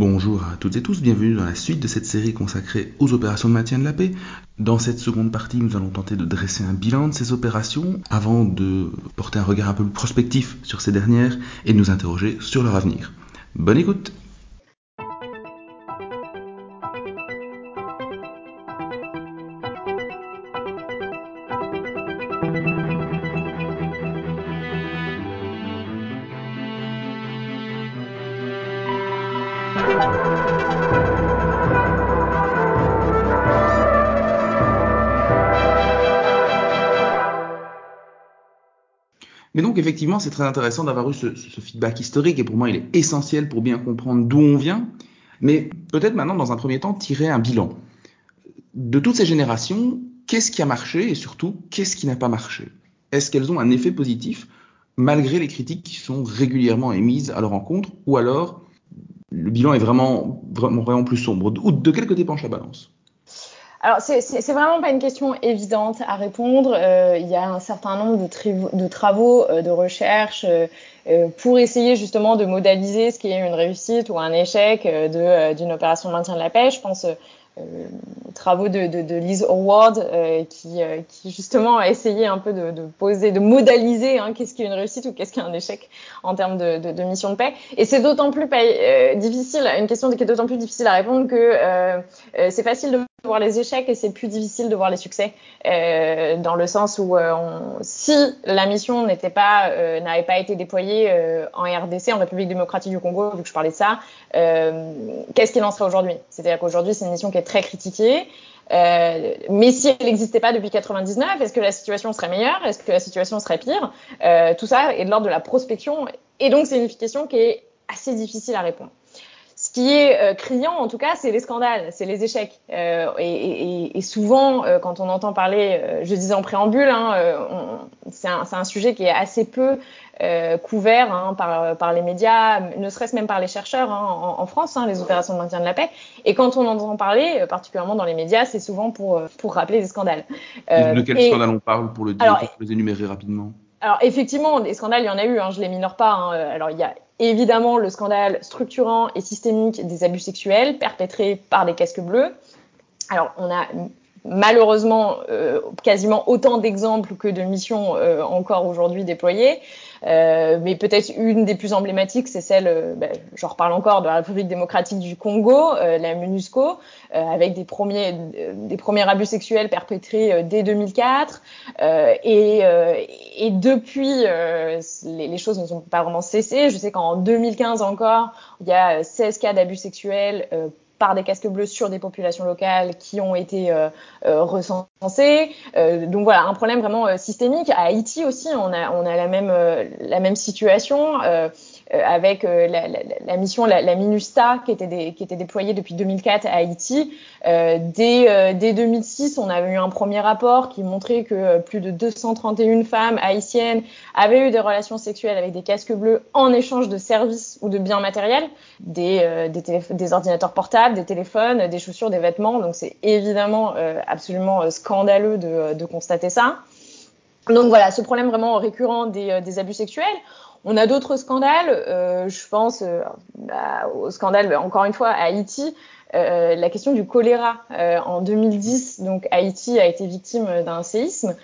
Bonjour à toutes et tous, bienvenue dans la suite de cette série consacrée aux opérations de maintien de la paix. Dans cette seconde partie, nous allons tenter de dresser un bilan de ces opérations avant de porter un regard un peu prospectif sur ces dernières et de nous interroger sur leur avenir. Bonne écoute effectivement, c'est très intéressant d'avoir eu ce, feedback historique et pour moi, il est essentiel pour bien comprendre d'où on vient. Mais peut-être maintenant, dans un premier temps, tirer un bilan. De toutes ces générations, qu'est-ce qui a marché et surtout, qu'est-ce qui n'a pas marché? Est-ce qu'elles ont un effet positif malgré les critiques qui sont régulièrement émises à leur encontre ou alors le bilan est vraiment, vraiment, vraiment plus sombre? Ou de quel côté penche la balance? Alors, c'est vraiment pas une question évidente à répondre. Euh, il y a un certain nombre de, travaux euh, de recherche euh, euh, pour essayer justement de modaliser ce qui est une réussite ou un échec d'une opération de maintien de la paix. Je pense euh, travaux de, de, de, Liz Howard euh, qui, euh, qui, justement a essayé un peu de, de poser, de modaliser hein, qu'est-ce qui est une réussite ou qu'est-ce qui est un échec en termes de, de mission de paix. Et c'est d'autant plus difficile, une question qui est d'autant plus difficile à répondre que c'est facile de voir les échecs et c'est plus difficile de voir les succès euh, dans le sens où euh, si la mission euh, n'avait pas été déployée en RDC en République démocratique du Congo vu que je parlais de ça qu'est-ce qu'il en serait aujourd'hui? C'est-à-dire qu'aujourd'hui c'est une mission qui est très critiquée mais si elle n'existait pas depuis 99 est-ce que la situation serait meilleure? Est-ce que la situation serait pire? Tout ça est de l'ordre de la prospection et donc c'est une question qui est assez difficile à répondre ce qui est euh, criant, en tout cas, c'est les scandales, c'est les échecs. Euh, et, et, et, souvent, euh, quand on entend parler, je disais en préambule, hein, c'est un, un, sujet qui est assez peu couvert hein, par, par, les médias, ne serait-ce même par les chercheurs hein, en, en, France, les opérations de maintien de la paix. Et quand on entend parler, particulièrement dans les médias, c'est souvent pour, pour rappeler des scandales. de quel scandale on parle pour le dire, pour les énumérer rapidement alors effectivement, des scandales, il y en a eu, hein, je les minore pas. Hein. Alors il y a évidemment le scandale structurant et systémique des abus sexuels perpétrés par des casques bleus. Alors on a malheureusement euh, quasiment autant d'exemples que de missions euh, encore aujourd'hui déployées. Euh, mais peut-être une des plus emblématiques, c'est celle, ben, j'en reparle encore, de la République démocratique du Congo, la MONUSCO, avec des premiers, des premiers abus sexuels perpétrés dès 2004. et, et depuis, les, les, choses ne sont pas vraiment cessées. Je sais qu'en 2015 encore, il y a 16 cas d'abus sexuels par des casques bleus sur des populations locales qui ont été euh, euh, recensées. Euh, donc voilà, un problème vraiment systémique. À Haïti aussi, on a, on a la même, la même situation. Euh, avec euh, la, la, la, mission, la, la, MINUSTA, qui était, des, qui était déployée depuis 2004 à Haïti. Euh, dès, dès 2006, on avait eu un premier rapport qui montrait que plus de 231 femmes haïtiennes avaient eu des relations sexuelles avec des casques bleus en échange de services ou de biens matériels, des, des, des ordinateurs portables, des téléphones, des chaussures, des vêtements. Donc c'est évidemment absolument scandaleux de, de constater ça. Donc voilà, ce problème vraiment récurrent des, des abus sexuels. On a d'autres scandales. Euh, je pense euh, bah, au scandale, encore une fois, à Haïti. Euh, la question du choléra. Euh, en 2010, donc Haïti a été victime d'un séisme.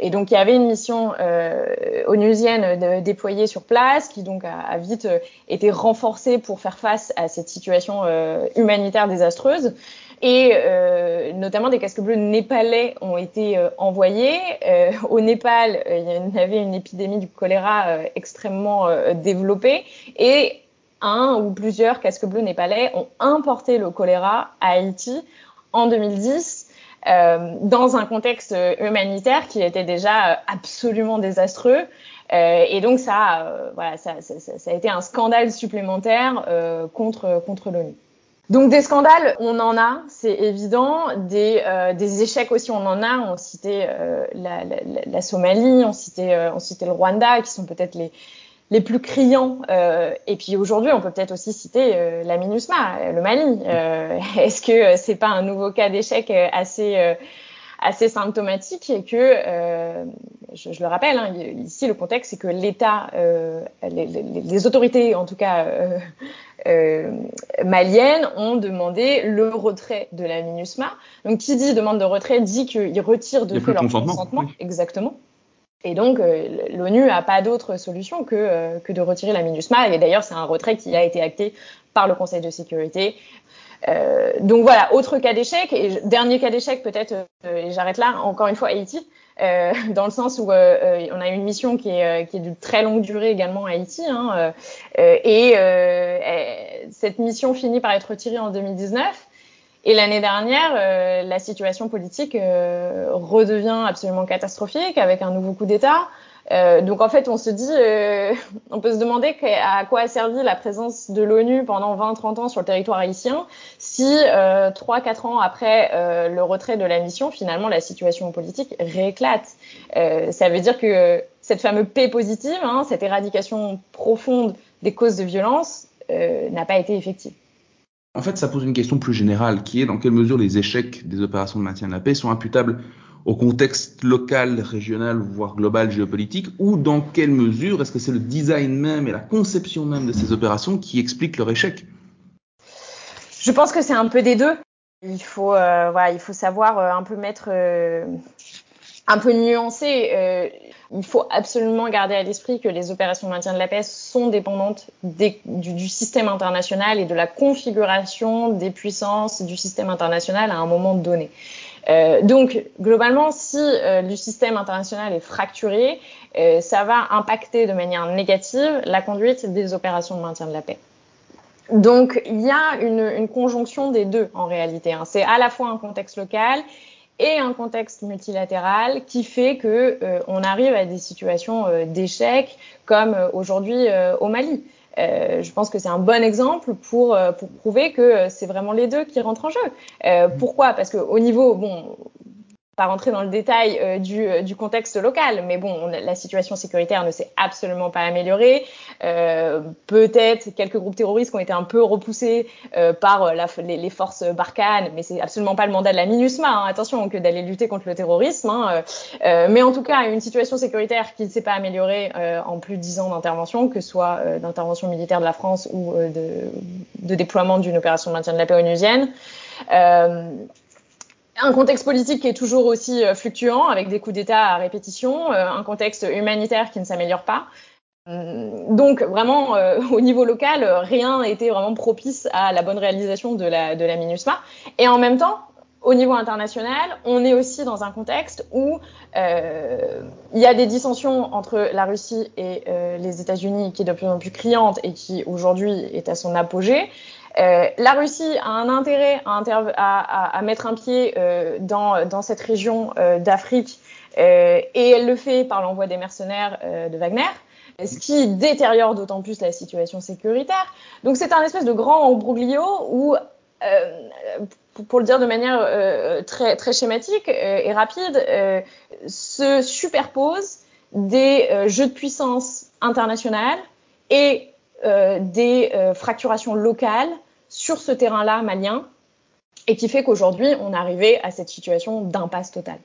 Et donc il y avait une mission euh, onusienne déployée sur place qui donc a, a, vite été renforcée pour faire face à cette situation humanitaire désastreuse et euh, notamment des casques bleus népalais ont été euh, envoyés. Euh, au Népal, il y avait une épidémie du choléra extrêmement développée et un ou plusieurs casques bleus népalais ont importé le choléra à Haïti en 2010 dans un contexte humanitaire qui était déjà absolument désastreux. et donc ça, voilà, ça, a été un scandale supplémentaire contre contre l'ONU. Donc des scandales, on en a, c'est évident. Des, euh, échecs aussi, on en a. On citait euh, la, Somalie, on citait, euh, on citait le Rwanda, qui sont peut-être les, les plus criants. Euh, et puis aujourd'hui, on peut peut-être aussi citer euh, la MINUSMA, le Mali. Est-ce que c'est pas un nouveau cas d'échec assez assez symptomatique et que je, je, le rappelle, hein, ici le contexte c'est que l'État, euh, les, les, les, autorités en tout cas euh, euh, maliennes ont demandé le retrait de la MINUSMA. Donc qui dit demande de retrait dit qu'ils retirent de fait leur consentement. Oui. Exactement. Et donc, euh, l'ONU n'a pas d'autre solution que, euh, que de retirer la MINUSMA. Et d'ailleurs, c'est un retrait qui a été acté par le Conseil de sécurité. Euh, donc voilà, autre cas d'échec. Et dernier cas d'échec, peut-être, euh, et j'arrête là, encore une fois, Haïti. Euh, dans le sens où on a une mission qui est, qui est de très longue durée également à Haïti. Hein, et cette mission finit par être retirée en 2019. Et l'année dernière, euh, la situation politique euh, redevient absolument catastrophique avec un nouveau coup d'État. Euh, donc en fait, on se dit, euh, on peut se demander à quoi a servi la présence de l'ONU pendant 20-30 ans sur le territoire haïtien si euh, 3-4 ans après euh, le retrait de la mission, finalement, la situation politique rééclate. ça veut dire que cette fameuse paix positive, hein, cette éradication profonde des causes de violence, n'a pas été effective. En fait, ça pose une question plus générale, qui est dans quelle mesure les échecs des opérations de maintien de la paix sont imputables au contexte local, régional, voire global, géopolitique, ou dans quelle mesure est-ce que c'est le design même et la conception même de ces opérations qui expliquent leur échec? Je pense que c'est un peu des deux. Il faut, euh, voilà, il faut savoir euh, un peu mettre, euh, un peu nuancer. Il faut absolument garder à l'esprit que les opérations de maintien de la paix sont dépendantes du, système international et de la configuration des puissances du système international à un moment donné. Euh, donc, globalement, si euh, le système international est fracturé, euh, ça va impacter de manière négative la conduite des opérations de maintien de la paix. Donc, il y a une, conjonction des deux en réalité. Hein. C'est à la fois un contexte local et un contexte multilatéral qui fait que on arrive à des situations d'échec comme aujourd'hui au Mali. Je pense que c'est un bon exemple pour, pour prouver que c'est vraiment les deux qui rentrent en jeu. pourquoi? Parce que au niveau, bon, pas rentrer dans le détail euh, du, euh, du, contexte local, mais bon, on, la situation sécuritaire ne s'est absolument pas améliorée. Euh, Peut-être quelques groupes terroristes ont été un peu repoussés euh, par la, les, les, forces Barkhane, mais c'est absolument pas le mandat de la MINUSMA, hein, attention, que d'aller lutter contre le terrorisme. Hein, euh, mais en tout cas, une situation sécuritaire qui ne s'est pas améliorée en plus de dix ans d'intervention, que ce soit d'intervention militaire de la France ou de, de, déploiement d'une opération de maintien de la paix onusienne. Euh, un contexte politique qui est toujours aussi euh, fluctuant, avec des coups d'État à répétition, euh, un contexte humanitaire qui ne s'améliore pas. Hum, donc vraiment, euh, au niveau local, rien été vraiment propice à la bonne réalisation de la, MINUSMA. Et en même temps, au niveau international, on est aussi dans un contexte où il y a des dissensions entre la Russie et les États-Unis qui est de plus en plus criante et qui aujourd'hui est à son apogée. Euh, la Russie a un intérêt à, mettre un pied euh, dans, cette région euh, d'Afrique et elle le fait par l'envoi des mercenaires de Wagner, ce qui détériore d'autant plus la situation sécuritaire. Donc c'est un espèce de grand embroglio où, pour, le dire de manière très, schématique et rapide, se superposent des jeux de puissance internationales et des fracturations locales sur ce terrain-là malien et qui fait qu'aujourd'hui, on est arrivé à cette situation d'impasse totale.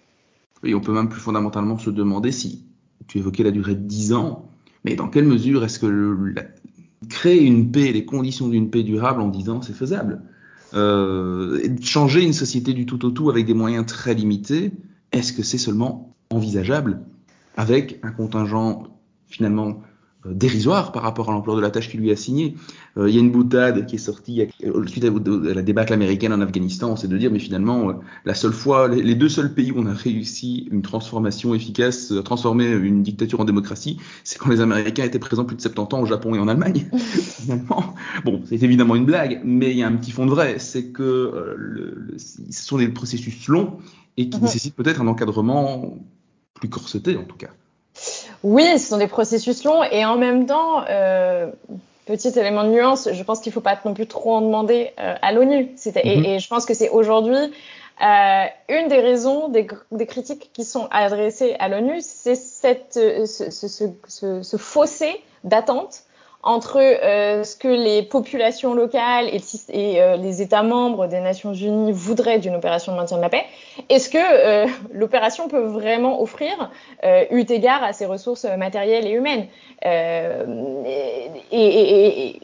Oui, on peut même plus fondamentalement se demander si, tu évoquais la durée de 10 ans, mais dans quelle mesure est-ce que créer une paix, les conditions d'une paix durable en 10 ans, c'est faisable? Euh, Changer une société du tout au tout avec des moyens très limités, est-ce que c'est seulement envisageable avec un contingent finalement dérisoire par rapport à l'ampleur de la tâche qu'il lui a signée. Euh, il y a une boutade qui est sortie euh, suite à la débâcle américaine en Afghanistan, c'est de dire mais finalement euh, la seule fois, les, les, deux seuls pays où on a réussi une transformation efficace, transformer une dictature en démocratie, c'est quand les Américains étaient présents plus de 70 ans au Japon et en Allemagne. finalement, bon, c'est évidemment une blague, mais il y a un petit fond de vrai, c'est que euh, le, le, ce sont des processus longs et qui mmh. nécessitent peut-être un encadrement plus corseté en tout cas. Oui, ce sont des processus longs et en même temps, euh, petit élément de nuance, je pense qu'il ne faut pas non plus trop en demander euh, à l'ONU. -hmm. et, et, je pense que c'est aujourd'hui euh, une des raisons des, des, critiques qui sont adressées à l'ONU, c'est cette, ce, ce, ce, ce fossé d'attente entre euh, ce que les populations locales et, euh, les États membres des Nations Unies voudraient d'une opération de maintien de la paix et ce que euh, l'opération peut vraiment offrir eu égard à ses ressources matérielles et humaines? Et,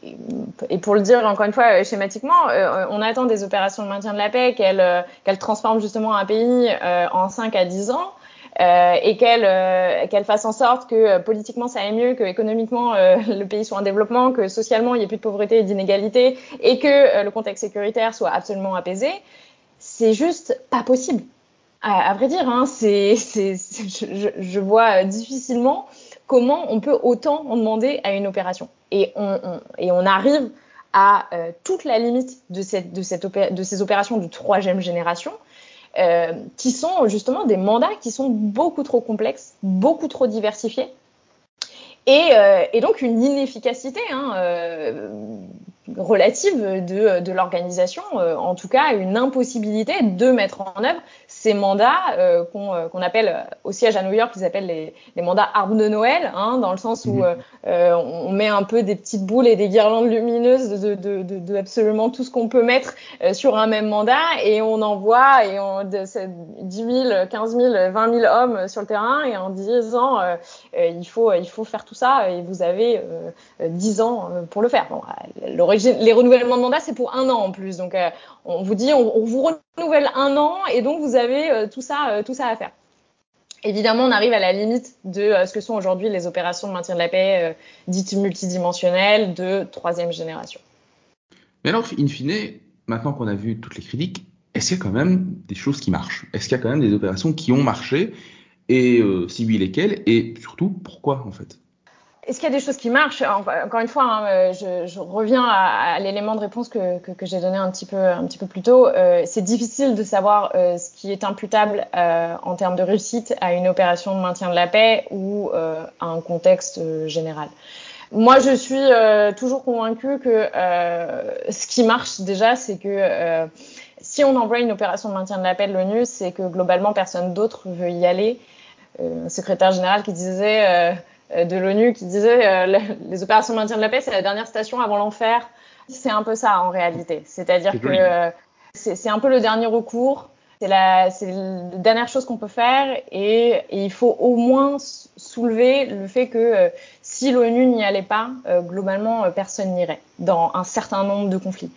pour le dire encore une fois schématiquement, on attend des opérations de maintien de la paix qu'elles qu'elles transforment justement un pays en 5 à 10 ans. Euh, et qu'elle euh, qu'elle fasse en sorte que euh, politiquement ça aille mieux, que économiquement le pays soit en développement, que socialement il n'y ait plus de pauvreté et d'inégalité, et que le contexte sécuritaire soit absolument apaisé, c'est juste pas possible. À, vrai dire, hein, c'est, je, vois difficilement comment on peut autant en demander à une opération. Et on, et on arrive à toute la limite de, cette, de, cette de ces opérations de troisième génération, euh, qui sont justement des mandats qui sont beaucoup trop complexes, beaucoup trop diversifiés, et, euh, donc une inefficacité hein, euh, relative de, de l'organisation, euh, en tout cas une impossibilité de mettre en œuvre ces mandats euh, qu'on euh, qu appelle au siège à New York, ils appellent les, les mandats armes de Noël, hein, dans le sens où mhm. euh, on met un peu des petites boules et des guirlandes lumineuses de, de, de, de absolument tout ce qu'on peut mettre sur un même mandat et on envoie et on, de, 10 000, 15 000, 20 000 hommes sur le terrain et en disant il faut il faut faire tout ça et vous avez 10 ans pour le faire. Bon, les renouvellements de mandat c'est pour un an en plus, donc on vous dit on, vous renouvelle un an et donc vous avez euh, tout ça, euh, tout ça à faire. Évidemment, on arrive à la limite de euh, ce que sont aujourd'hui les opérations de maintien de la paix dites multidimensionnelles de troisième génération. Mais alors, in fine, maintenant qu'on a vu toutes les critiques, est-ce qu'il y a quand même des choses qui marchent? Est-ce qu'il y a quand même des opérations qui ont marché? Et si oui, lesquelles? Et surtout, pourquoi en fait? Est-ce qu'il y a des choses qui marchent? Encore une fois, hein, euh, je, reviens à, l'élément de réponse que, j'ai donné un petit peu, plus tôt. Euh, c'est difficile de savoir euh, ce qui est imputable en termes de réussite à une opération de maintien de la paix ou à un contexte général. Moi, je suis toujours convaincue que ce qui marche déjà, c'est que si on envoie une opération de maintien de la paix de l'ONU, c'est que globalement personne d'autre veut y aller. un secrétaire général qui disait de l'ONU qui disait euh, les opérations de maintien de la paix, c'est la dernière station avant l'enfer. C'est un peu ça en réalité. C'est-à-dire que euh, c'est un peu le dernier recours. C'est la, la, dernière chose qu'on peut faire et, et, il faut au moins soulever le fait que si l'ONU n'y allait pas, globalement, personne n'irait dans un certain nombre de conflits.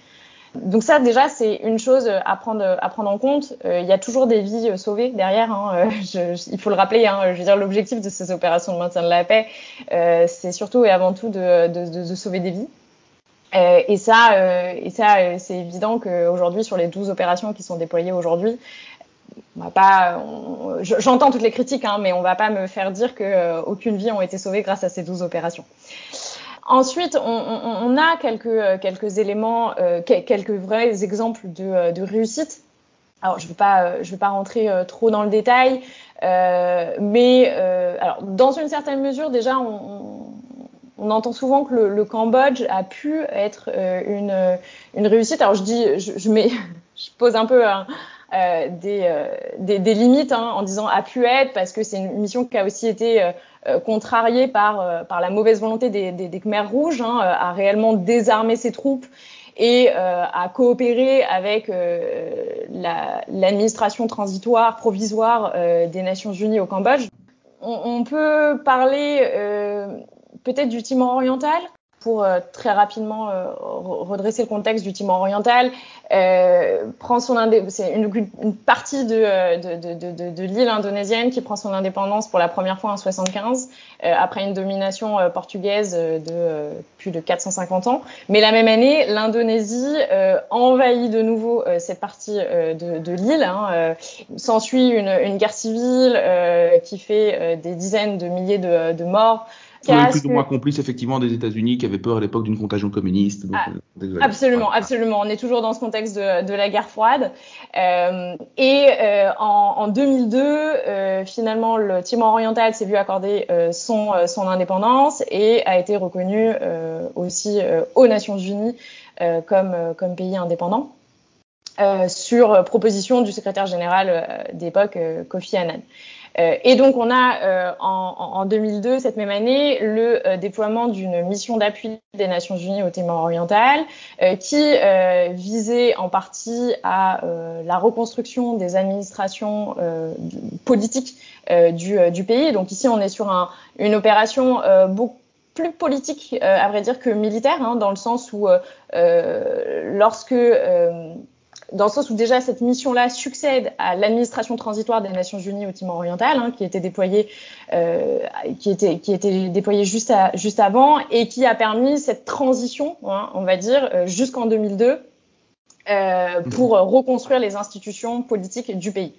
Donc ça déjà c'est une chose à prendre à prendre en compte. Euh, il y a toujours des vies euh, sauvées derrière. Hein. Euh, il faut le rappeler. Hein. Je veux dire l'objectif de ces opérations de maintien de la paix, euh, c'est surtout et avant tout de, sauver des vies. Euh, et ça, c'est évident qu'aujourd'hui sur les 12 opérations qui sont déployées aujourd'hui, j'entends toutes les critiques, hein, mais on va pas me faire dire que aucune vie n'a été sauvée grâce à ces 12 opérations. Ensuite, on, a quelques, euh, quelques éléments, euh, quelques vrais exemples de, euh, réussite. Alors, je ne vais pas, vais pas rentrer trop dans le détail, mais alors, dans une certaine mesure, déjà, on, entend souvent que le, Cambodge a pu être une, une réussite. Alors, je dis, je, mets, je pose un peu euh, des, euh, des, des, limites hein, en disant a pu être parce que c'est une mission qui a aussi été euh, contrariée par, par la mauvaise volonté des, des, des Khmers rouges hein, à réellement désarmer ses troupes et à coopérer avec l'administration la, transitoire provisoire des Nations Unies au Cambodge. On, on peut parler peut-être du Timor oriental pour euh, très rapidement euh, redresser le contexte du Timor oriental, euh, prend son c'est une, une, partie de, de, de, de, de l'île indonésienne qui prend son indépendance pour la première fois en 75 euh, après une domination portugaise de plus de 450 ans. Mais la même année, l'Indonésie envahit de nouveau cette partie de, l'île. Hein, S'ensuit une, une, guerre civile qui fait des dizaines de milliers de, de morts. Oui, plus ou moins complice effectivement des États-Unis qui avaient peur à l'époque d'une contagion communiste. Donc, ah, euh, absolument, absolument. On est toujours dans ce contexte de, de la guerre froide. Euh, et euh, en, en, 2002, euh, finalement, le Timor oriental s'est vu accorder son, son indépendance et a été reconnu aussi aux Nations Unies comme, comme pays indépendant. sur proposition du secrétaire général d'époque Kofi Annan. Euh, et donc on a euh, en, en, 2002, cette même année, le euh, déploiement d'une mission d'appui des Nations Unies au Timor oriental, qui visait en partie à la reconstruction des administrations politiques du, du, pays. Donc ici on est sur un, une opération beaucoup plus politique, à vrai dire, que militaire, hein, dans le sens où lorsque dans le sens où déjà cette mission-là succède à l'administration transitoire des Nations Unies au Timor oriental, hein, qui était déployée, euh, qui était qui était déployée juste à, juste avant et qui a permis cette transition, hein, on va dire, euh, jusqu'en 2002 euh, pour reconstruire les institutions politiques du pays.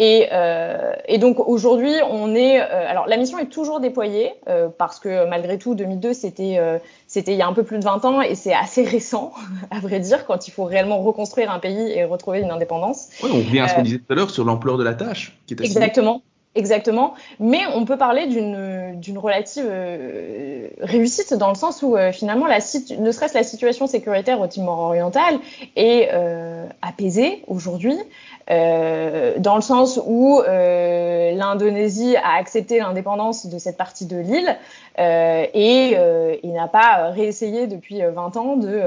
Et, euh, et, donc aujourd'hui, on est. Euh, alors la mission est toujours déployée euh, parce que malgré tout, 2002, c'était euh, c'était il y a un peu plus de 20 ans et c'est assez récent, à vrai dire, quand il faut réellement reconstruire un pays et retrouver une indépendance. Oui, on revient à ce qu'on disait tout à l'heure sur l'ampleur de la tâche. Qui est exactement. Exactement, mais on peut parler d'une relative euh, réussite dans le sens où euh, finalement la ne serait-ce la situation sécuritaire au Timor oriental est euh, apaisée aujourd'hui, dans le sens où l'Indonésie a accepté l'indépendance de cette partie de l'île et, il n'a pas réessayé depuis 20 ans de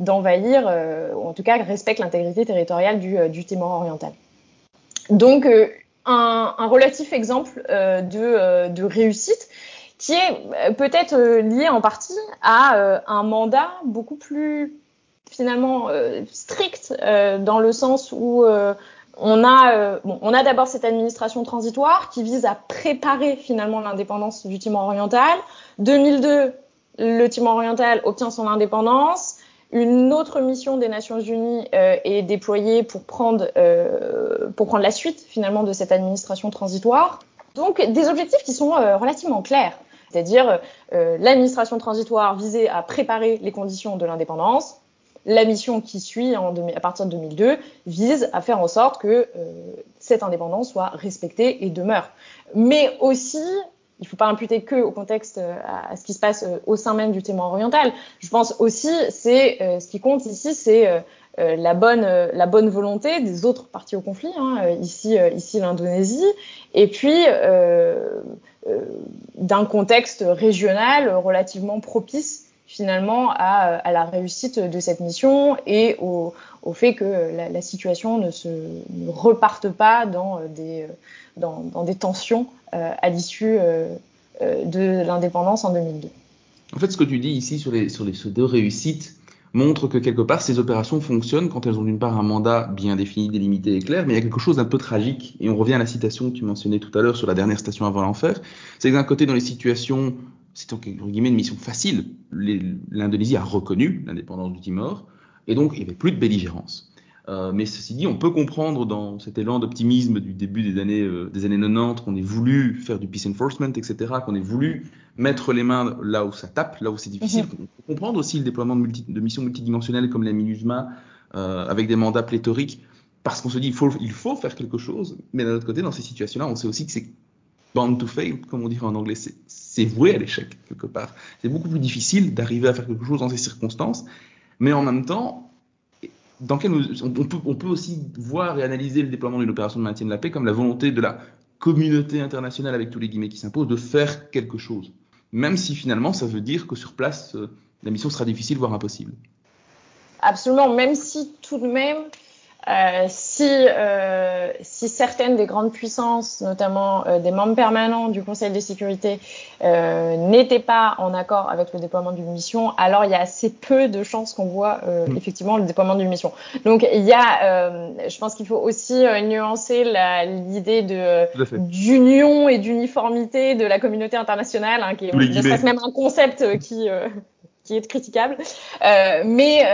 d'envahir, ou en tout cas respecte l'intégrité territoriale du, du Timor oriental. Donc un, relatif exemple euh, de, euh, de, réussite qui est euh, peut-être lié en partie à un mandat beaucoup plus strict dans le sens où on a, bon, on d'abord cette administration transitoire qui vise à préparer finalement l'indépendance du Timor oriental. 2002, le Timor oriental obtient son indépendance. Une autre mission des Nations Unies euh, est déployée pour prendre, euh, pour prendre la suite finalement de cette administration transitoire. Donc des objectifs qui sont euh, relativement clairs, c'est-à-dire l'administration transitoire visée à préparer les conditions de l'indépendance. La mission qui suit à partir de 2002 vise à faire en sorte que cette indépendance soit respectée et demeure. Mais aussi il ne faut pas imputer que au contexte, euh, à, ce qui se passe euh, au sein même du Témoin oriental. Je pense aussi, c'est euh, ce qui compte ici, c'est la bonne la bonne volonté des autres parties au conflit, hein, ici ici l'Indonésie, et puis d'un contexte régional relativement propice finalement à, à, la réussite de cette mission et au, fait que la, situation ne se reparte pas dans des dans, des tensions euh, à l'issue euh, euh, de l'indépendance en 2002. En fait, ce que tu dis ici sur les, sur les deux réussites montre que quelque part ces opérations fonctionnent quand elles ont d'une part un mandat bien défini, délimité et clair, mais il y a quelque chose d'un peu tragique. Et on revient à la citation que tu mentionnais tout à l'heure sur la dernière station avant l'enfer. C'est que d'un côté, dans les situations, c'est guillemets une mission facile, l'Indonésie a reconnu l'indépendance du Timor, et donc il n'y avait plus de belligérance. Euh, mais ceci dit, on peut comprendre dans cet élan d'optimisme du début des années, euh, des années 90 qu'on ait voulu faire du peace enforcement, etc., qu'on ait voulu mettre les mains là où ça tape, là où c'est difficile. Mm-hmm. On peut comprendre aussi le déploiement de, multi, de missions multidimensionnelles comme la MINUSMA euh, avec des mandats pléthoriques, parce qu'on se dit il faut, il faut faire quelque chose, mais d'un autre côté, dans ces situations-là, on sait aussi que c'est bound to fail, comme on dirait en anglais, c'est voué à l'échec quelque part. C'est beaucoup plus difficile d'arriver à faire quelque chose dans ces circonstances, mais en même temps, on, peut, on peut aussi voir et analyser le déploiement d'une opération de maintien de la paix comme la volonté de la communauté internationale, avec tous les guillemets qui s'imposent, de faire quelque chose. Même si finalement ça veut dire que sur place, euh, la mission sera difficile, voire impossible. Absolument, même si tout de même, euh, si, euh, si certaines des grandes puissances, notamment euh, des membres permanents du Conseil de sécurité, euh, n'étaient pas en accord avec le déploiement d'une mission, alors il y a assez peu de chances qu'on voit mmh. effectivement le déploiement d'une mission. Donc il y a, je pense qu'il faut aussi nuancer l'idée de d'union et d'uniformité de la communauté internationale, hein, qui est même un concept qui qui est critiquable, mais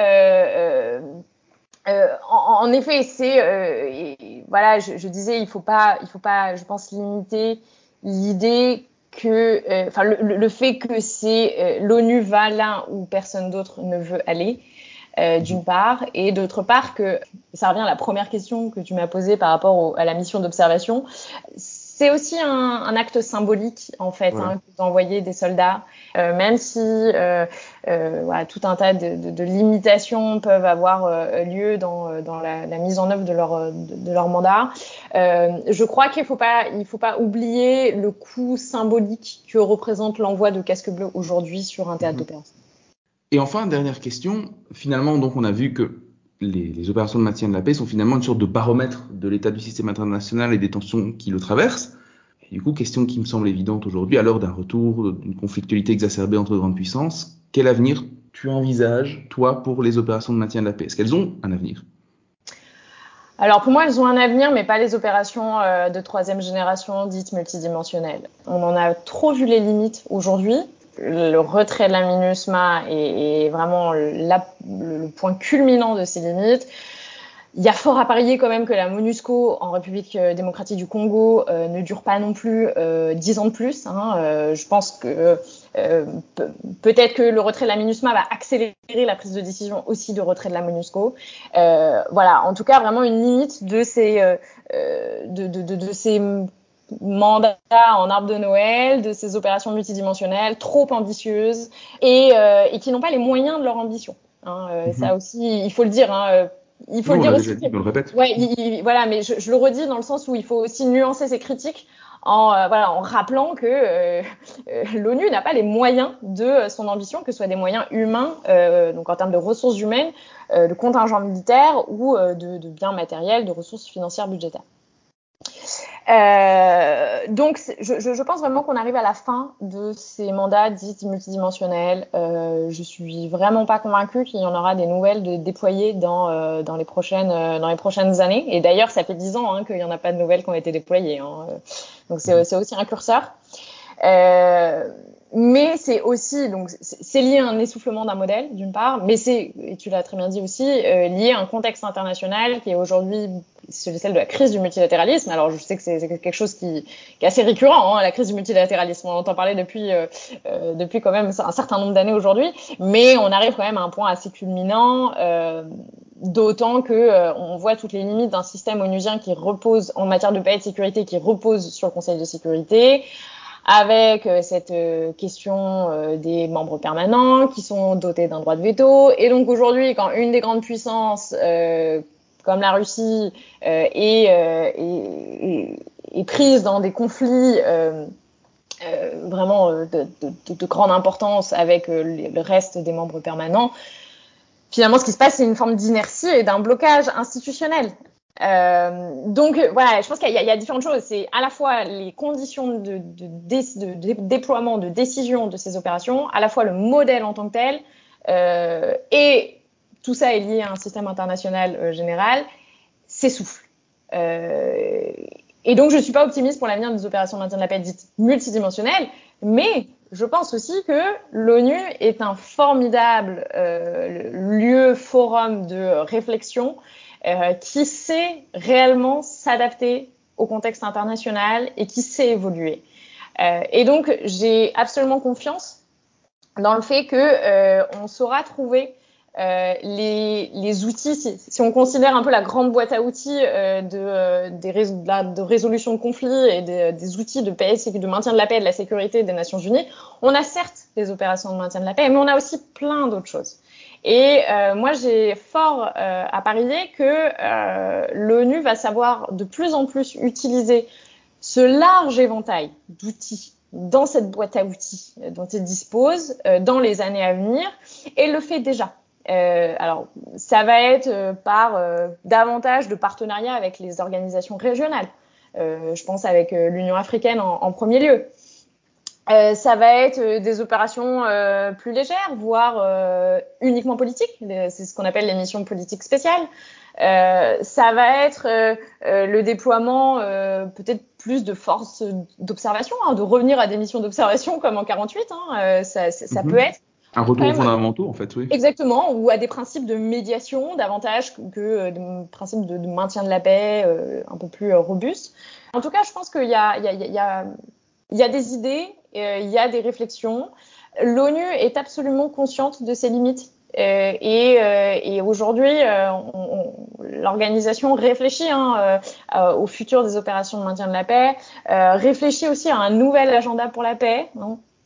euh, en, effet, c'est euh, voilà, je, disais, il faut pas, il faut pas, je pense limiter l'idée que, euh, enfin, le, fait que c'est l'ONU va là où personne d'autre ne veut aller, d'une part, et d'autre part que ça revient à la première question que tu m'as posée par rapport au, à la mission d'observation. C'est aussi un, un, acte symbolique en fait hein, d'envoyer des soldats, euh, même si euh, euh, voilà, tout un tas de, de, de, limitations peuvent avoir lieu dans, dans la, la, mise en œuvre de leur, de, de leur mandat. Je crois qu'il faut pas il faut pas oublier le coût symbolique que représente l'envoi de casques bleus aujourd'hui sur un théâtre mmh. d'opération. Et enfin, dernière question. Finalement, donc, on a vu que les, opérations de maintien de la paix sont finalement une sorte de baromètre de l'état du système international et des tensions qui le traversent. Du coup, question qui me semble évidente aujourd'hui, à l'heure d'un retour d'une conflictualité exacerbée entre grandes puissances, quel avenir tu envisages, toi, pour les opérations de maintien de la paix? Est-ce qu'elles ont un avenir? Alors pour moi, elles ont un avenir, mais pas les opérations euh, de troisième génération dites multidimensionnelles. On en a trop vu les limites aujourd'hui le retrait de la MINUSMA est, vraiment le point culminant de ces limites. Il y a fort à parier quand même que la MONUSCO en République démocratique du Congo euh, ne dure pas non plus euh, dix ans de plus. Hein. Euh, je pense que peut-être que le retrait de la MINUSMA va accélérer la prise de décision aussi de retrait de la MONUSCO. voilà, en tout cas vraiment une limite de ces de ces mandat en arbre de Noël, de ces opérations multidimensionnelles trop ambitieuses et, euh, et qui n'ont pas les moyens de leur ambition. Hein, euh, mm -hmm. Ça aussi, il faut le dire. Hein, il faut non, le dire aussi. Dit, on le répète. Ouais, il, il, voilà, mais je, je, le redis dans le sens où il faut aussi nuancer ses critiques en, euh, voilà, en rappelant que euh, euh, l'ONU n'a pas les moyens de son ambition, que ce soit des moyens humains, donc en termes de ressources humaines, de contingents militaires ou de, de biens matériels, de ressources financières budgétaires. Euh, donc, je, je, pense vraiment qu'on arrive à la fin de ces mandats dits multidimensionnels. Euh, je suis vraiment pas convaincue qu'il y en aura des nouvelles de déployées dans, euh, dans, les, prochaines, euh, dans les prochaines années. Et d'ailleurs, ça fait dix ans hein, qu'il n'y en a pas de nouvelles qui ont été déployées. Hein. Donc, c'est aussi un curseur. Euh, mais c'est aussi donc c'est lié à un essoufflement d'un modèle d'une part, mais c'est et tu l'as très bien dit aussi euh, lié à un contexte international qui est aujourd'hui celle de la crise du multilatéralisme. Alors je sais que c'est quelque chose qui, qui, est assez récurrent, hein, la crise du multilatéralisme. On entend parler depuis euh, euh, depuis quand même un certain nombre d'années aujourd'hui, mais on arrive quand même à un point assez culminant. Euh, D'autant que euh, on voit toutes les limites d'un système onusien qui repose en matière de paix et de sécurité, qui repose sur le Conseil de sécurité, avec euh, cette euh, question euh, des membres permanents qui sont dotés d'un droit de veto. Et donc aujourd'hui, quand une des grandes puissances comme la Russie est, prise dans des conflits vraiment de, de, grande importance avec le reste des membres permanents, finalement, ce qui se passe, c'est une forme d'inertie et d'un blocage institutionnel. Euh, donc voilà, je pense qu'il y, a différentes choses. C'est à la fois les conditions de, déploiement, de décision de ces opérations, à la fois le modèle en tant que tel, euh, et tout ça est lié à un système international euh, général, s'essouffle. Euh, et donc je suis pas optimiste pour l'avenir des opérations de maintien de la paix dites multidimensionnelles, mais je pense aussi que l'ONU est un formidable lieu, forum de réflexion euh, qui sait réellement s'adapter au contexte international et qui sait évoluer. Euh, et donc, j'ai absolument confiance dans le fait que euh, on saura trouver euh, les, outils, si, on considère un peu la grande boîte à outils de, résolution de conflits et des, des outils de paix, de maintien de la paix et de la sécurité des Nations Unies, on a certes des opérations de maintien de la paix, mais on a aussi plein d'autres choses. Et euh, moi, j'ai fort euh, à parier que euh, l'ONU va savoir de plus en plus utiliser ce large éventail d'outils dans cette boîte à outils dont il dispose dans les années à venir, et le fait déjà. alors, ça va être par davantage de partenariats avec les organisations régionales. je pense avec l'Union africaine en, premier lieu. Euh, ça va être euh, des opérations euh, plus légères, voire euh, uniquement politiques. C'est ce qu'on appelle les missions politiques spéciales. Euh, ça va être le déploiement peut-être plus de forces d'observation, hein, de revenir à des missions d'observation comme en 48. Hein, ça, ça, ça mm -hmm. peut être. Un retour aux fondamentaux, en fait, oui. Exactement, ou à des principes de médiation davantage que des principes de, de, maintien de la paix un peu plus robustes. En tout cas, je pense qu'il y a, il y a, il y a il y a des idées, euh, il y a des réflexions. L'ONU est absolument consciente de ses limites. Euh, et, euh, et aujourd'hui, l'organisation réfléchit hein, au futur des opérations de maintien de la paix, réfléchit aussi à un nouvel agenda pour la paix.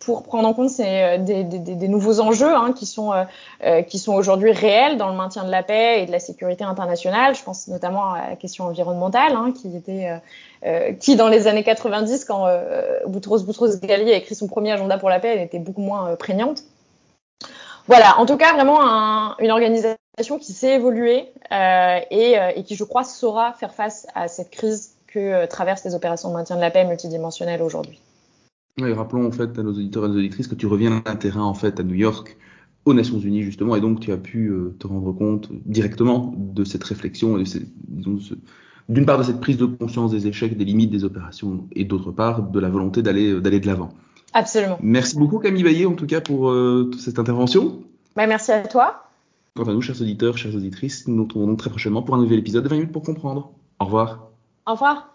Pour prendre en compte ces, des, des, des, nouveaux enjeux hein, qui sont euh, qui sont aujourd'hui réels dans le maintien de la paix et de la sécurité internationale. Je pense notamment à la question environnementale, hein, qui était euh, qui dans les années 90, quand Boutros Boutros Ghali a écrit son premier agenda pour la paix, elle était beaucoup moins prégnante. Voilà, en tout cas, vraiment un, une organisation qui s'est évoluer euh, et, euh, et, qui, je crois, saura faire face à cette crise que euh, traversent les opérations de maintien de la paix multidimensionnelles aujourd'hui. Oui, rappelons en fait à nos auditeurs et nos auditrices que tu reviens d'un terrain en fait à New York aux Nations Unies justement et donc tu as pu euh, te rendre compte directement de cette réflexion et d'une part de cette prise de conscience des échecs, des limites des opérations et d'autre part de la volonté d'aller d'aller de l'avant. Absolument. Merci beaucoup Camille Baillet en tout cas pour euh, cette intervention. Bah, merci à toi. Quant à nous, chers auditeurs, chères auditrices, nous nous retrouvons très prochainement pour un nouvel épisode de 20 minutes pour comprendre. Au revoir. Au revoir.